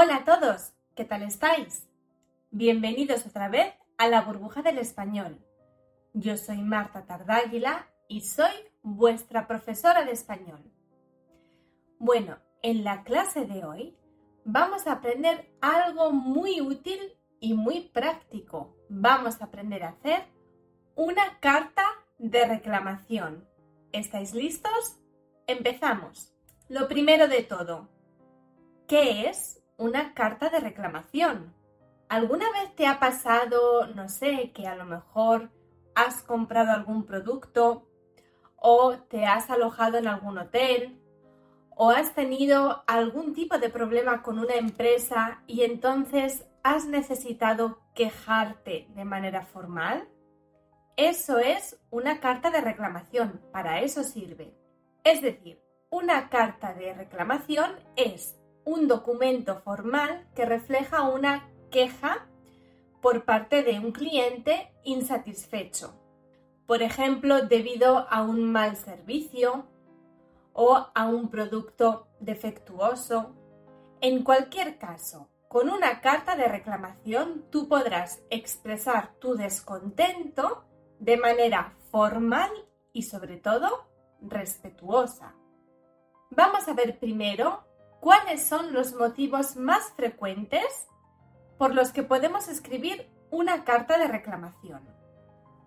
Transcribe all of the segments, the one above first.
Hola a todos, ¿qué tal estáis? Bienvenidos otra vez a la burbuja del español. Yo soy Marta Tardáguila y soy vuestra profesora de español. Bueno, en la clase de hoy vamos a aprender algo muy útil y muy práctico. Vamos a aprender a hacer una carta de reclamación. ¿Estáis listos? Empezamos. Lo primero de todo, ¿qué es una carta de reclamación? ¿Alguna vez te ha pasado, no sé, que a lo mejor has comprado algún producto o te has alojado en algún hotel o has tenido algún tipo de problema con una empresa y entonces has necesitado quejarte de manera formal? Eso es una carta de reclamación, para eso sirve. Es decir, una carta de reclamación es un documento formal que refleja una queja por parte de un cliente insatisfecho. Por ejemplo, debido a un mal servicio o a un producto defectuoso. En cualquier caso, con una carta de reclamación tú podrás expresar tu descontento de manera formal y sobre todo respetuosa. Vamos a ver primero cuáles son los motivos más frecuentes por los que podemos escribir una carta de reclamación.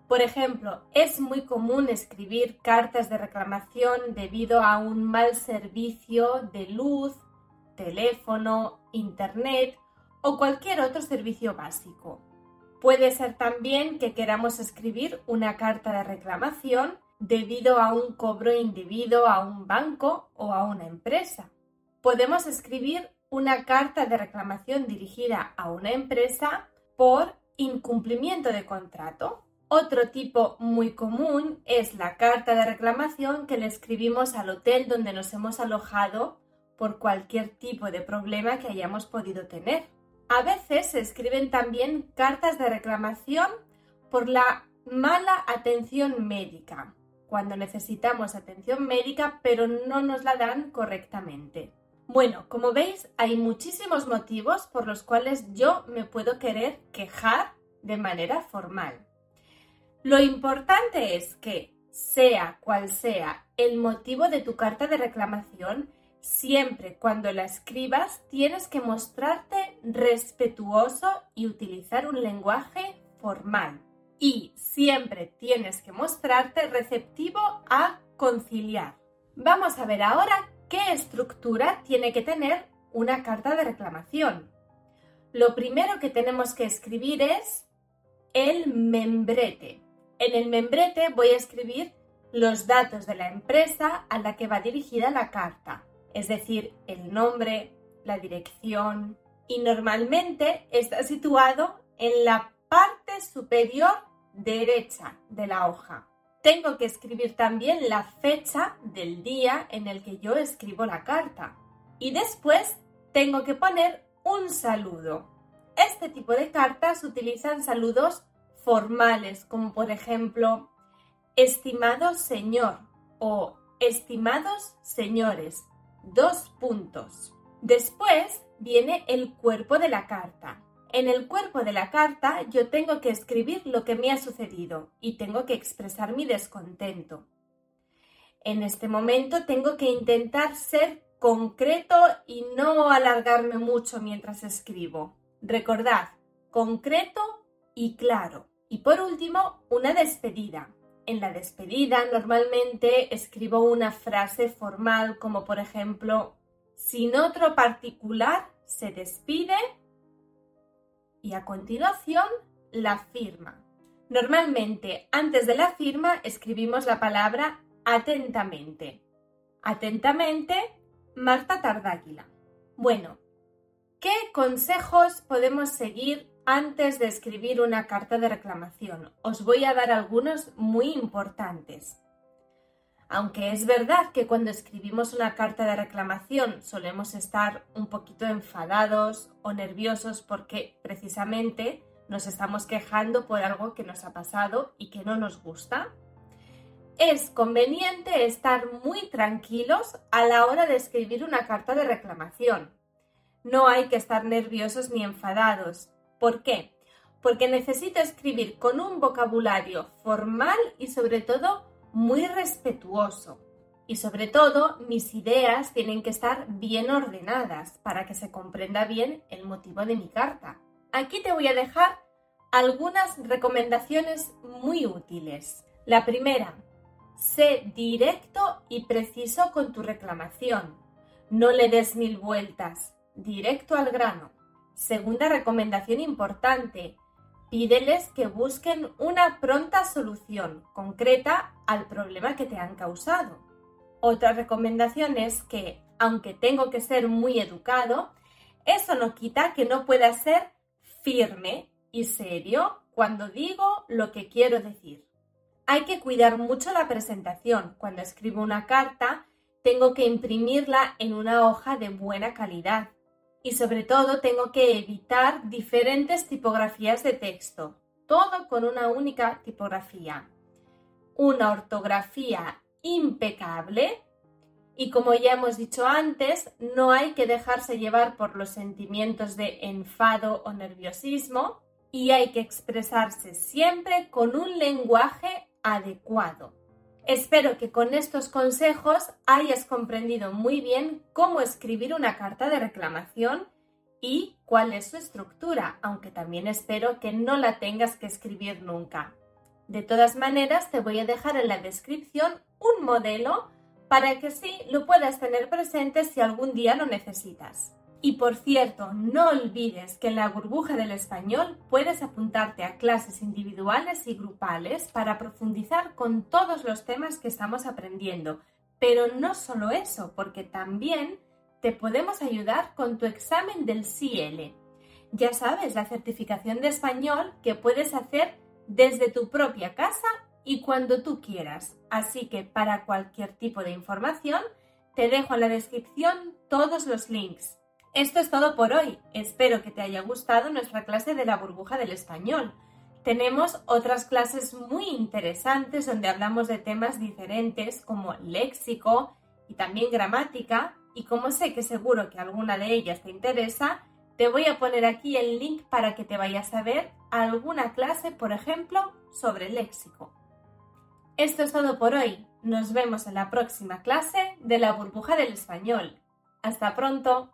Por ejemplo, es muy común escribir cartas de reclamación debido a un mal servicio de luz, teléfono, internet o cualquier otro servicio básico. Puede ser también que queramos escribir una carta de reclamación debido a un cobro indebido a un banco o a una empresa. Podemos escribir una carta de reclamación dirigida a una empresa por incumplimiento de contrato. Otro tipo muy común es la carta de reclamación que le escribimos al hotel donde nos hemos alojado por cualquier tipo de problema que hayamos podido tener. A veces se escriben también cartas de reclamación por la mala atención médica, cuando necesitamos atención médica pero no nos la dan correctamente. Bueno, como veis, hay muchísimos motivos por los cuales yo me puedo querer quejar de manera formal. Lo importante es que, sea cual sea el motivo de tu carta de reclamación, Siempre cuando la escribas tienes que mostrarte respetuoso y utilizar un lenguaje formal. Y siempre tienes que mostrarte receptivo a conciliar. Vamos a ver ahora qué estructura tiene que tener una carta de reclamación. Lo primero que tenemos que escribir es el membrete. En el membrete voy a escribir los datos de la empresa a la que va dirigida la carta es decir, el nombre, la dirección y normalmente está situado en la parte superior derecha de la hoja. Tengo que escribir también la fecha del día en el que yo escribo la carta y después tengo que poner un saludo. Este tipo de cartas utilizan saludos formales como por ejemplo estimado señor o estimados señores dos puntos. Después viene el cuerpo de la carta. En el cuerpo de la carta yo tengo que escribir lo que me ha sucedido y tengo que expresar mi descontento. En este momento tengo que intentar ser concreto y no alargarme mucho mientras escribo. Recordad, concreto y claro. Y por último, una despedida. En la despedida normalmente escribo una frase formal como por ejemplo, sin otro particular se despide y a continuación la firma. Normalmente antes de la firma escribimos la palabra atentamente. Atentamente, Marta Tardáquila. Bueno, ¿qué consejos podemos seguir antes de escribir una carta de reclamación. Os voy a dar algunos muy importantes. Aunque es verdad que cuando escribimos una carta de reclamación solemos estar un poquito enfadados o nerviosos porque precisamente nos estamos quejando por algo que nos ha pasado y que no nos gusta, es conveniente estar muy tranquilos a la hora de escribir una carta de reclamación no hay que estar nerviosos ni enfadados. ¿Por qué? Porque necesito escribir con un vocabulario formal y sobre todo muy respetuoso. Y sobre todo, mis ideas tienen que estar bien ordenadas para que se comprenda bien el motivo de mi carta. Aquí te voy a dejar algunas recomendaciones muy útiles. La primera, sé directo y preciso con tu reclamación. No le des mil vueltas, directo al grano. Segunda recomendación importante, pídeles que busquen una pronta solución concreta al problema que te han causado. Otra recomendación es que, aunque tengo que ser muy educado, eso no quita que no pueda ser firme y serio cuando digo lo que quiero decir. Hay que cuidar mucho la presentación. Cuando escribo una carta, tengo que imprimirla en una hoja de buena calidad. Y sobre todo tengo que evitar diferentes tipografías de texto, todo con una única tipografía. Una ortografía impecable y como ya hemos dicho antes, no hay que dejarse llevar por los sentimientos de enfado o nerviosismo y hay que expresarse siempre con un lenguaje adecuado. Espero que con estos consejos hayas comprendido muy bien cómo escribir una carta de reclamación y cuál es su estructura, aunque también espero que no la tengas que escribir nunca. De todas maneras, te voy a dejar en la descripción un modelo para que sí lo puedas tener presente si algún día lo necesitas. Y por cierto, no olvides que en la burbuja del español puedes apuntarte a clases individuales y grupales para profundizar con todos los temas que estamos aprendiendo. Pero no solo eso, porque también te podemos ayudar con tu examen del CL. Ya sabes, la certificación de español que puedes hacer desde tu propia casa y cuando tú quieras. Así que para cualquier tipo de información, te dejo en la descripción todos los links. Esto es todo por hoy. Espero que te haya gustado nuestra clase de la burbuja del español. Tenemos otras clases muy interesantes donde hablamos de temas diferentes como léxico y también gramática y como sé que seguro que alguna de ellas te interesa, te voy a poner aquí el link para que te vayas a ver alguna clase, por ejemplo, sobre léxico. Esto es todo por hoy. Nos vemos en la próxima clase de la burbuja del español. Hasta pronto.